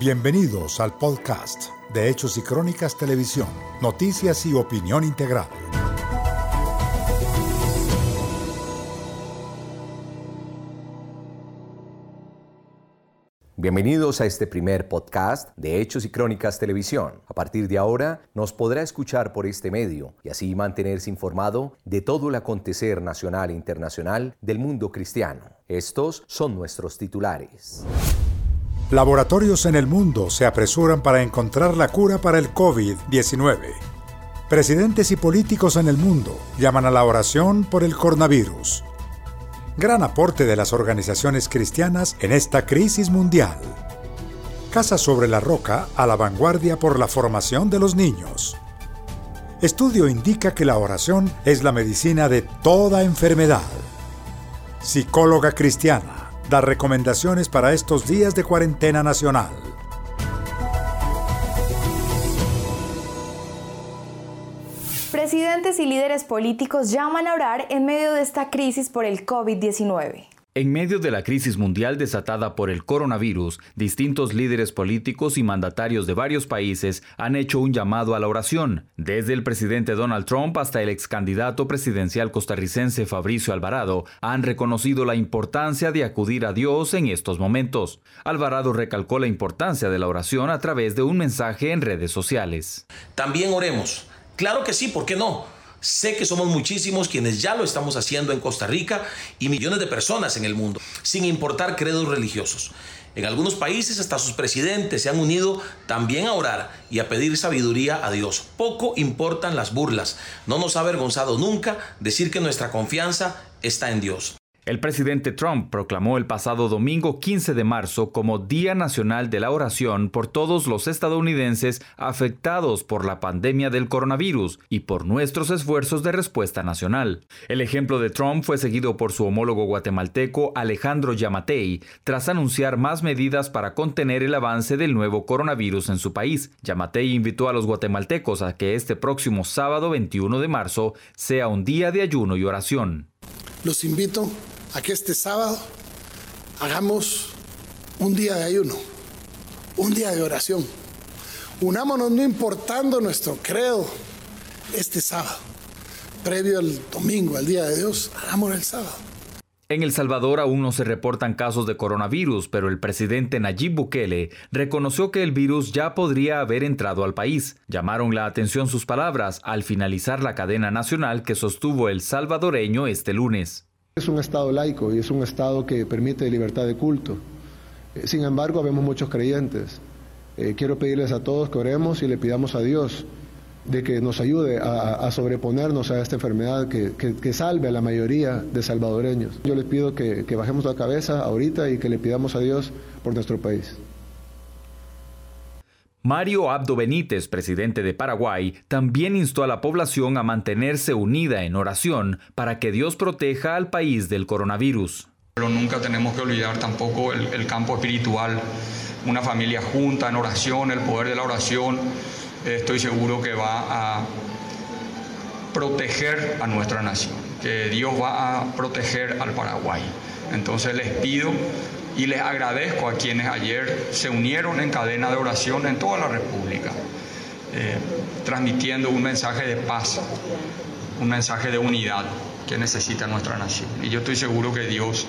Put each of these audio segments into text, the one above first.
Bienvenidos al podcast de Hechos y Crónicas Televisión, noticias y opinión integral. Bienvenidos a este primer podcast de Hechos y Crónicas Televisión. A partir de ahora nos podrá escuchar por este medio y así mantenerse informado de todo el acontecer nacional e internacional del mundo cristiano. Estos son nuestros titulares. Laboratorios en el mundo se apresuran para encontrar la cura para el COVID-19. Presidentes y políticos en el mundo llaman a la oración por el coronavirus gran aporte de las organizaciones cristianas en esta crisis mundial. Casa sobre la Roca a la vanguardia por la formación de los niños. Estudio indica que la oración es la medicina de toda enfermedad. Psicóloga cristiana da recomendaciones para estos días de cuarentena nacional. Presidentes y líderes políticos llaman a orar en medio de esta crisis por el COVID-19. En medio de la crisis mundial desatada por el coronavirus, distintos líderes políticos y mandatarios de varios países han hecho un llamado a la oración, desde el presidente Donald Trump hasta el ex candidato presidencial costarricense Fabricio Alvarado, han reconocido la importancia de acudir a Dios en estos momentos. Alvarado recalcó la importancia de la oración a través de un mensaje en redes sociales. También oremos Claro que sí, ¿por qué no? Sé que somos muchísimos quienes ya lo estamos haciendo en Costa Rica y millones de personas en el mundo, sin importar credos religiosos. En algunos países hasta sus presidentes se han unido también a orar y a pedir sabiduría a Dios. Poco importan las burlas. No nos ha avergonzado nunca decir que nuestra confianza está en Dios. El presidente Trump proclamó el pasado domingo 15 de marzo como Día Nacional de la Oración por todos los estadounidenses afectados por la pandemia del coronavirus y por nuestros esfuerzos de respuesta nacional. El ejemplo de Trump fue seguido por su homólogo guatemalteco Alejandro Yamatei tras anunciar más medidas para contener el avance del nuevo coronavirus en su país. Yamatei invitó a los guatemaltecos a que este próximo sábado 21 de marzo sea un día de ayuno y oración. Los invito a que este sábado hagamos un día de ayuno, un día de oración. Unámonos no importando nuestro credo este sábado, previo al domingo, al día de Dios, hagámoslo el sábado. En El Salvador aún no se reportan casos de coronavirus, pero el presidente Nayib Bukele reconoció que el virus ya podría haber entrado al país. Llamaron la atención sus palabras al finalizar la cadena nacional que sostuvo el salvadoreño este lunes. Es un Estado laico y es un Estado que permite libertad de culto. Eh, sin embargo, vemos muchos creyentes. Eh, quiero pedirles a todos que oremos y le pidamos a Dios de que nos ayude a, sobreponernos a esta enfermedad, que, salve a la mayoría de salvadoreños. Yo les pido que bajemos la cabeza ahorita y que le pidamos a Dios por nuestro país. Mario Abdo Benítez, presidente de Paraguay, también instó a la población a mantenerse unida en oración para que Dios proteja al país del coronavirus. Pero nunca tenemos que olvidar tampoco el, campo espiritual, una familia junta en oración, el poder de la oración, estoy seguro que va a proteger a nuestra nación, que Dios va a proteger al Paraguay. Entonces les pido y les agradezco a quienes ayer se unieron en cadena de oración en toda la República, eh, transmitiendo un mensaje de paz, un mensaje de unidad que necesita nuestra nación. Y yo estoy seguro que Dios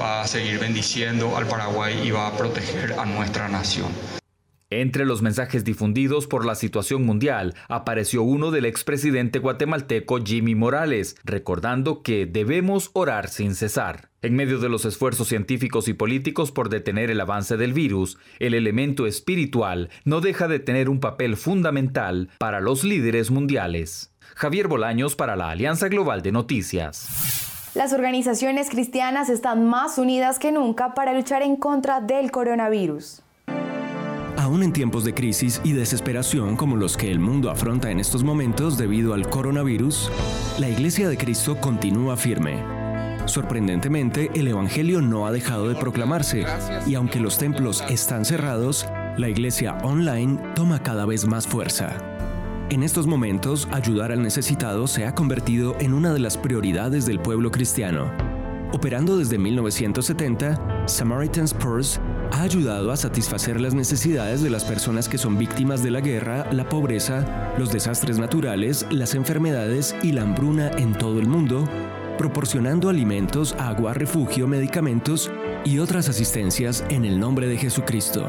va a seguir bendiciendo al Paraguay y va a proteger a nuestra nación. Entre los mensajes difundidos por la situación mundial apareció uno del expresidente guatemalteco Jimmy Morales, recordando que debemos orar sin cesar. En medio de los esfuerzos científicos y políticos por detener el avance del virus, el elemento espiritual no deja de tener un papel fundamental para los líderes mundiales. Javier Bolaños para la Alianza Global de Noticias. Las organizaciones cristianas están más unidas que nunca para luchar en contra del coronavirus. Aún en tiempos de crisis y desesperación como los que el mundo afronta en estos momentos debido al coronavirus, la Iglesia de Cristo continúa firme. Sorprendentemente, el Evangelio no ha dejado de proclamarse y aunque los templos están cerrados, la Iglesia online toma cada vez más fuerza. En estos momentos, ayudar al necesitado se ha convertido en una de las prioridades del pueblo cristiano. Operando desde 1970, Samaritan's Purse ha ayudado a satisfacer las necesidades de las personas que son víctimas de la guerra, la pobreza, los desastres naturales, las enfermedades y la hambruna en todo el mundo, proporcionando alimentos, agua, refugio, medicamentos y otras asistencias en el nombre de Jesucristo.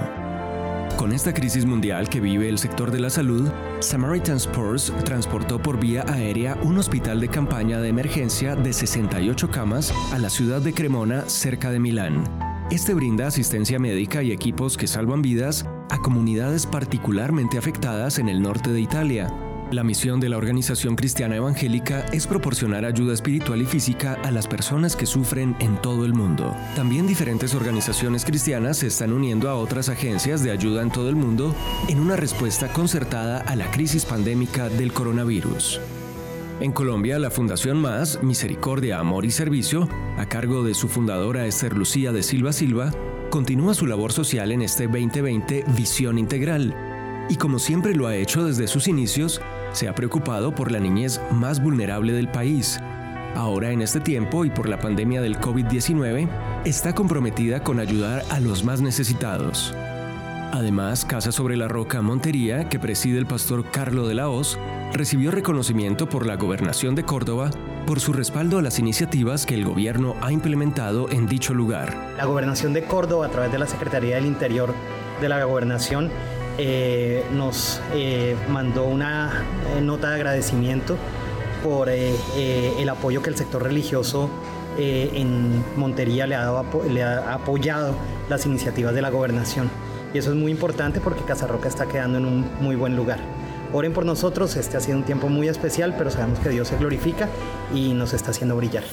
Con esta crisis mundial que vive el sector de la salud, Samaritan Spurs transportó por vía aérea un hospital de campaña de emergencia de 68 camas a la ciudad de Cremona, cerca de Milán. Este brinda asistencia médica y equipos que salvan vidas a comunidades particularmente afectadas en el norte de Italia, la misión de la organización cristiana evangélica es proporcionar ayuda espiritual y física a las personas que sufren en todo el mundo. También diferentes organizaciones cristianas se están uniendo a otras agencias de ayuda en todo el mundo en una respuesta concertada a la crisis pandémica del coronavirus. En Colombia, la Fundación Más, Misericordia, Amor y Servicio, a cargo de su fundadora Esther Lucía de Silva Silva, continúa su labor social en este 2020 Visión Integral y como siempre lo ha hecho desde sus inicios, se ha preocupado por la niñez más vulnerable del país. Ahora en este tiempo y por la pandemia del COVID-19, está comprometida con ayudar a los más necesitados. Además, Casa sobre la Roca Montería, que preside el pastor Carlo de la Hoz, recibió reconocimiento por la Gobernación de Córdoba por su respaldo a las iniciativas que el gobierno ha implementado en dicho lugar. La Gobernación de Córdoba, a través de la Secretaría del Interior de la Gobernación, eh, nos eh, mandó una eh, nota de agradecimiento por el apoyo que el sector religioso en Montería le ha, le ha apoyado las iniciativas de la gobernación. Y eso es muy importante porque Casarroca está quedando en un muy buen lugar. Oren por nosotros, este ha sido un tiempo muy especial, pero sabemos que Dios se glorifica y nos está haciendo brillar.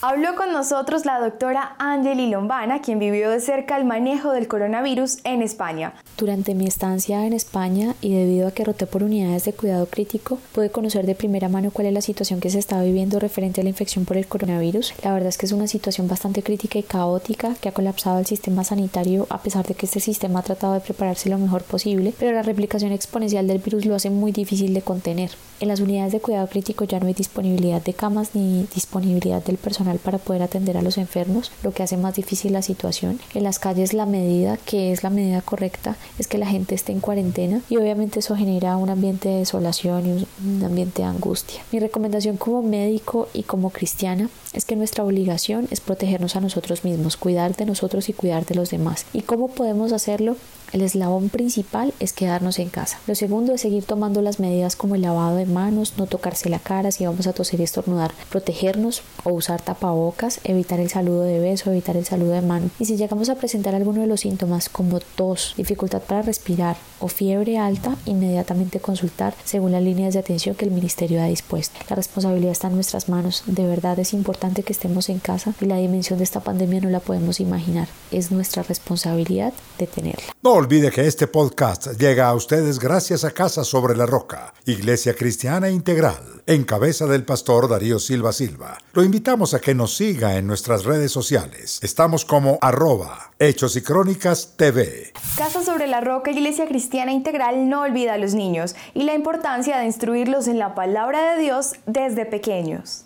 Habló con nosotros la doctora Angeli Lombana, quien vivió de cerca el manejo del coronavirus en España. Durante mi estancia en España y debido a que roté por unidades de cuidado crítico, pude conocer de primera mano cuál es la situación que se está viviendo referente a la infección por el coronavirus. La verdad es que es una situación bastante crítica y caótica que ha colapsado el sistema sanitario a pesar de que este sistema ha tratado de prepararse lo mejor posible, pero la replicación exponencial del virus lo hace muy difícil de contener. En las unidades de cuidado crítico ya no hay disponibilidad de camas ni disponibilidad del personal para poder atender a los enfermos, lo que hace más difícil la situación. En las calles la medida, que es la medida correcta, es que la gente esté en cuarentena y obviamente eso genera un ambiente de desolación y un ambiente de angustia. Mi recomendación como médico y como cristiana es que nuestra obligación es protegernos a nosotros mismos, cuidar de nosotros y cuidar de los demás. ¿Y cómo podemos hacerlo? El eslabón principal es quedarnos en casa. Lo segundo es seguir tomando las medidas como el lavado de manos, no tocarse la cara si vamos a toser y estornudar, protegernos o usar tapabocas, evitar el saludo de beso, evitar el saludo de mano. Y si llegamos a presentar alguno de los síntomas como tos, dificultad para respirar o fiebre alta, inmediatamente consultar según las líneas de atención que el ministerio ha dispuesto. La responsabilidad está en nuestras manos. De verdad es importante que estemos en casa y la dimensión de esta pandemia no la podemos imaginar. Es nuestra responsabilidad de tenerla olvide que este podcast llega a ustedes gracias a Casa sobre la Roca, Iglesia Cristiana Integral, en cabeza del pastor Darío Silva Silva. Lo invitamos a que nos siga en nuestras redes sociales. Estamos como arroba Hechos y Crónicas TV. Casa sobre la Roca, Iglesia Cristiana Integral no olvida a los niños y la importancia de instruirlos en la palabra de Dios desde pequeños.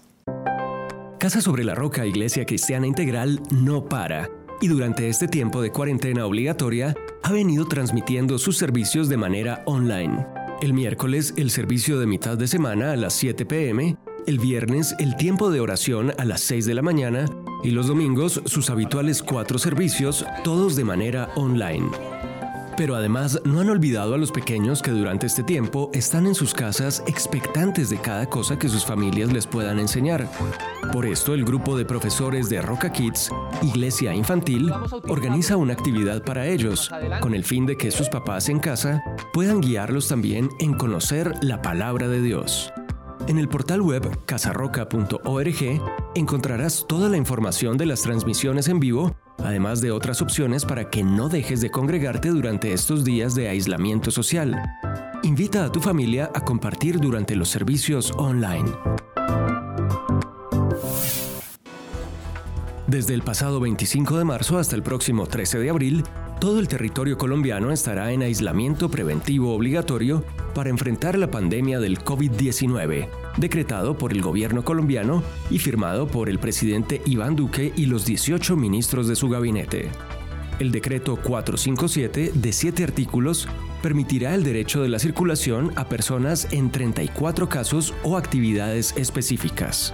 Casa sobre la Roca, Iglesia Cristiana Integral no para y durante este tiempo de cuarentena obligatoria ha venido transmitiendo sus servicios de manera online. El miércoles el servicio de mitad de semana a las 7 pm, el viernes el tiempo de oración a las 6 de la mañana y los domingos sus habituales cuatro servicios, todos de manera online. Pero además no han olvidado a los pequeños que durante este tiempo están en sus casas expectantes de cada cosa que sus familias les puedan enseñar. Por esto el grupo de profesores de Roca Kids, Iglesia Infantil, organiza una actividad para ellos, con el fin de que sus papás en casa puedan guiarlos también en conocer la palabra de Dios. En el portal web casarroca.org encontrarás toda la información de las transmisiones en vivo además de otras opciones para que no dejes de congregarte durante estos días de aislamiento social. Invita a tu familia a compartir durante los servicios online. Desde el pasado 25 de marzo hasta el próximo 13 de abril, todo el territorio colombiano estará en aislamiento preventivo obligatorio para enfrentar la pandemia del COVID-19, decretado por el gobierno colombiano y firmado por el presidente Iván Duque y los 18 ministros de su gabinete. El decreto 457, de siete artículos, permitirá el derecho de la circulación a personas en 34 casos o actividades específicas.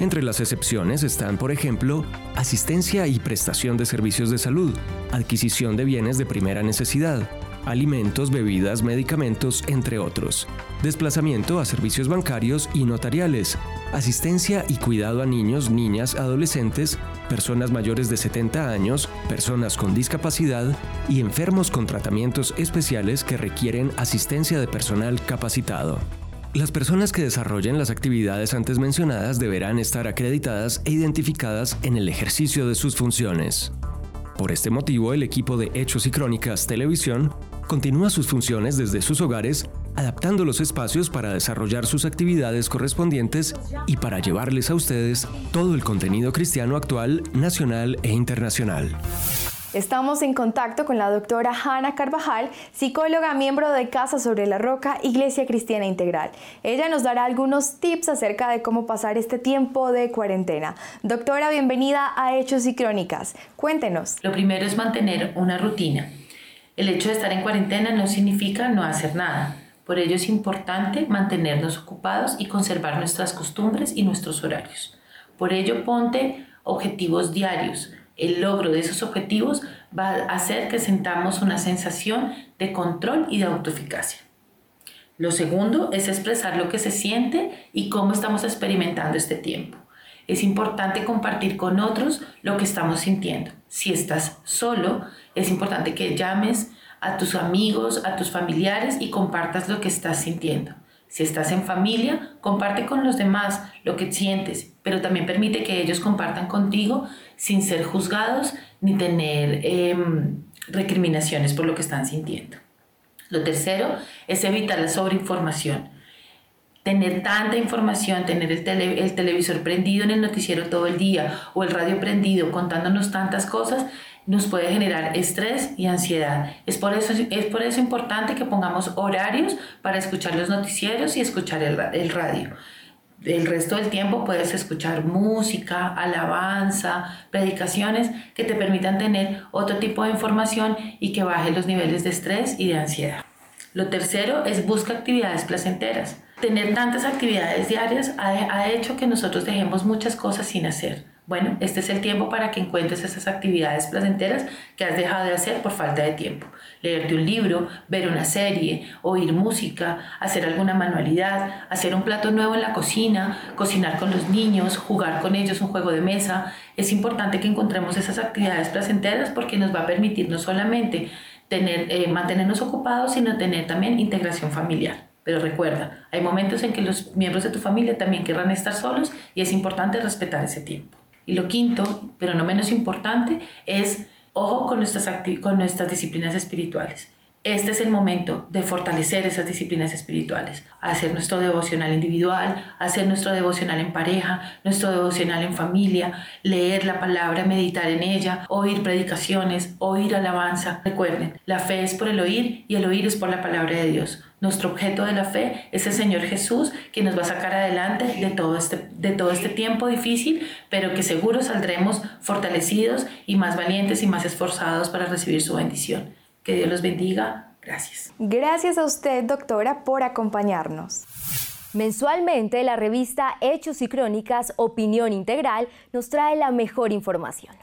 Entre las excepciones están, por ejemplo, asistencia y prestación de servicios de salud, adquisición de bienes de primera necesidad, alimentos, bebidas, medicamentos, entre otros, desplazamiento a servicios bancarios y notariales, asistencia y cuidado a niños, niñas, adolescentes, personas mayores de 70 años, personas con discapacidad y enfermos con tratamientos especiales que requieren asistencia de personal capacitado. Las personas que desarrollen las actividades antes mencionadas deberán estar acreditadas e identificadas en el ejercicio de sus funciones. Por este motivo, el equipo de Hechos y Crónicas Televisión continúa sus funciones desde sus hogares adaptando los espacios para desarrollar sus actividades correspondientes y para llevarles a ustedes todo el contenido cristiano actual, nacional e internacional. Estamos en contacto con la doctora Hanna Carvajal, psicóloga, miembro de Casa sobre la Roca, Iglesia Cristiana Integral. Ella nos dará algunos tips acerca de cómo pasar este tiempo de cuarentena. Doctora, bienvenida a Hechos y Crónicas. Cuéntenos. Lo primero es mantener una rutina. El hecho de estar en cuarentena no significa no hacer nada. Por ello es importante mantenernos ocupados y conservar nuestras costumbres y nuestros horarios. Por ello ponte objetivos diarios. El logro de esos objetivos va a hacer que sentamos una sensación de control y de autoeficacia. Lo segundo es expresar lo que se siente y cómo estamos experimentando este tiempo. Es importante compartir con otros lo que estamos sintiendo. Si estás solo, es importante que llames a tus amigos, a tus familiares y compartas lo que estás sintiendo. Si estás en familia, comparte con los demás lo que sientes, pero también permite que ellos compartan contigo sin ser juzgados ni tener em, recriminaciones por lo que están sintiendo. Lo tercero es evitar la sobreinformación. Tener tanta información, tener el, el televisor prendido en el noticiero todo el día o el radio prendido contándonos tantas cosas, nos puede generar estrés y ansiedad. Es por eso, es por eso importante que pongamos horarios para escuchar los noticieros y escuchar el, el radio. El resto del tiempo puedes escuchar música, alabanza, predicaciones que te permitan tener otro tipo de información y que baje los niveles de estrés y de ansiedad. Lo tercero es busca actividades placenteras. Tener tantas actividades diarias ha, ha hecho que nosotros dejemos muchas cosas sin hacer bueno, este es el tiempo para que encuentres esas actividades placenteras que has dejado de hacer por falta de tiempo. Leerte un libro, ver una serie, oír música, hacer alguna manualidad, hacer un plato nuevo en la cocina, cocinar con los niños, jugar con ellos un juego de mesa. Es importante que encontremos esas actividades placenteras porque nos va a permitir no solamente tener, eh, mantenernos ocupados, sino tener también integración familiar. Pero recuerda, hay momentos en que los miembros de tu familia también querrán estar solos y es importante respetar ese tiempo. Y lo quinto, pero no menos importante, es ojo con nuestras, con nuestras disciplinas espirituales. Este es el momento de fortalecer esas disciplinas espirituales, hacer nuestro devocional individual, hacer nuestro devocional en pareja, nuestro devocional en familia, leer la palabra, meditar en ella, oír predicaciones, oír alabanza. Recuerden, la fe es por el oír y el oír es por la palabra de Dios. Nuestro objeto de la fe es el Señor Jesús que nos va a sacar adelante de todo, este, de todo este tiempo difícil, pero que seguro saldremos fortalecidos y más valientes y más esforzados para recibir su bendición. Que Dios los bendiga. Gracias. Gracias a usted, doctora, por acompañarnos. Mensualmente, la revista Hechos y Crónicas Opinión Integral nos trae la mejor información.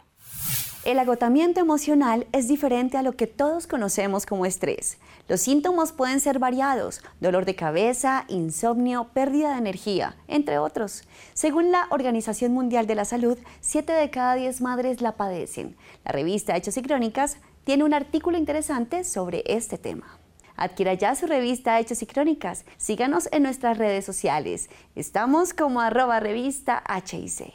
El agotamiento emocional es diferente a lo que todos conocemos como estrés. Los síntomas pueden ser variados, dolor de cabeza, insomnio, pérdida de energía, entre otros. Según la Organización Mundial de la Salud, 7 de cada 10 madres la padecen. La revista Hechos y Crónicas tiene un artículo interesante sobre este tema. Adquiera ya su revista Hechos y Crónicas. Síganos en nuestras redes sociales. Estamos como arroba revista HIC.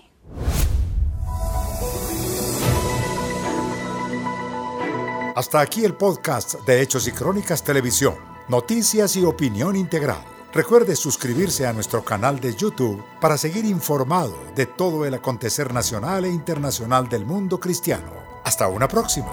Hasta aquí el podcast de Hechos y Crónicas Televisión, noticias y opinión integral. Recuerde suscribirse a nuestro canal de YouTube para seguir informado de todo el acontecer nacional e internacional del mundo cristiano. Hasta una próxima.